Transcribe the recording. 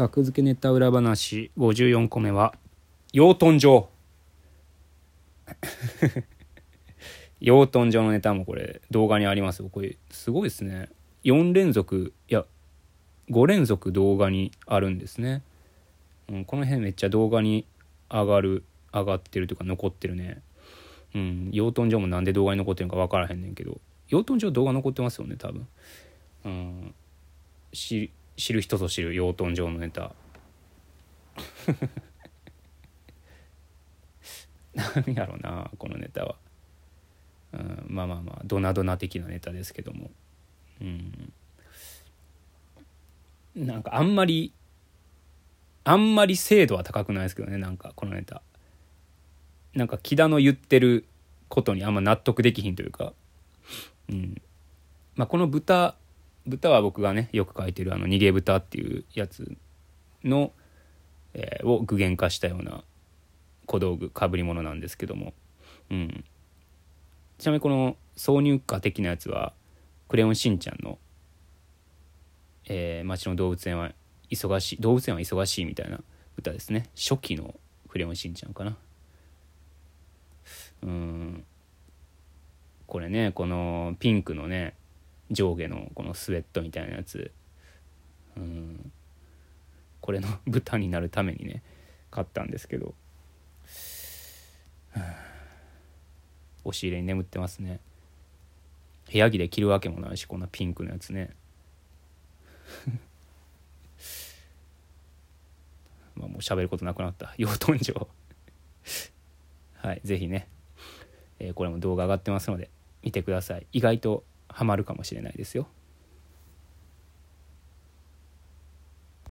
学付けネタ裏話54個目は養豚場。養豚場のネタもこれ動画にありますよ。これすごいですね。4連続いや5連続動画にあるんですね、うん、この辺めっちゃ動画に上がる上がってるというか残ってるね。うん養豚場もなんで動画に残ってるのか分からへんねんけど。養豚場動画残ってますよね多分。うん知知る人ぞ知る養豚場のネタ。何やろうなこのネタは、うん、まあまあまあドナドナ的なネタですけども。うん。なんかあんまりあんまり精度は高くないですけどねなんかこのネタ。なんか木田の言ってることにあんま納得できひんというか。うん。まあこの豚豚は僕がねよく書いてるあの逃げ豚っていうやつの、えー、を具現化したような小道具かぶり物なんですけども、うん、ちなみにこの挿入歌的なやつは「クレヨンしんちゃんの」えー、町の動物園は忙しい動物園は忙しいみたいな歌ですね。初期のクレヨンしんちゃんかな。うん。これねこのピンクのね上下のこのスウェットみたいなやつ。うん。これの豚になるためにね買ったんですけど、押し入れに眠ってますね。部屋着で着るわけもないしこんなピンクのやつね。まあもう喋ることなくなった。養豚場はい是非ね、えー、これも動画上がってますので見てください。意外とハマるかもしれないですよ。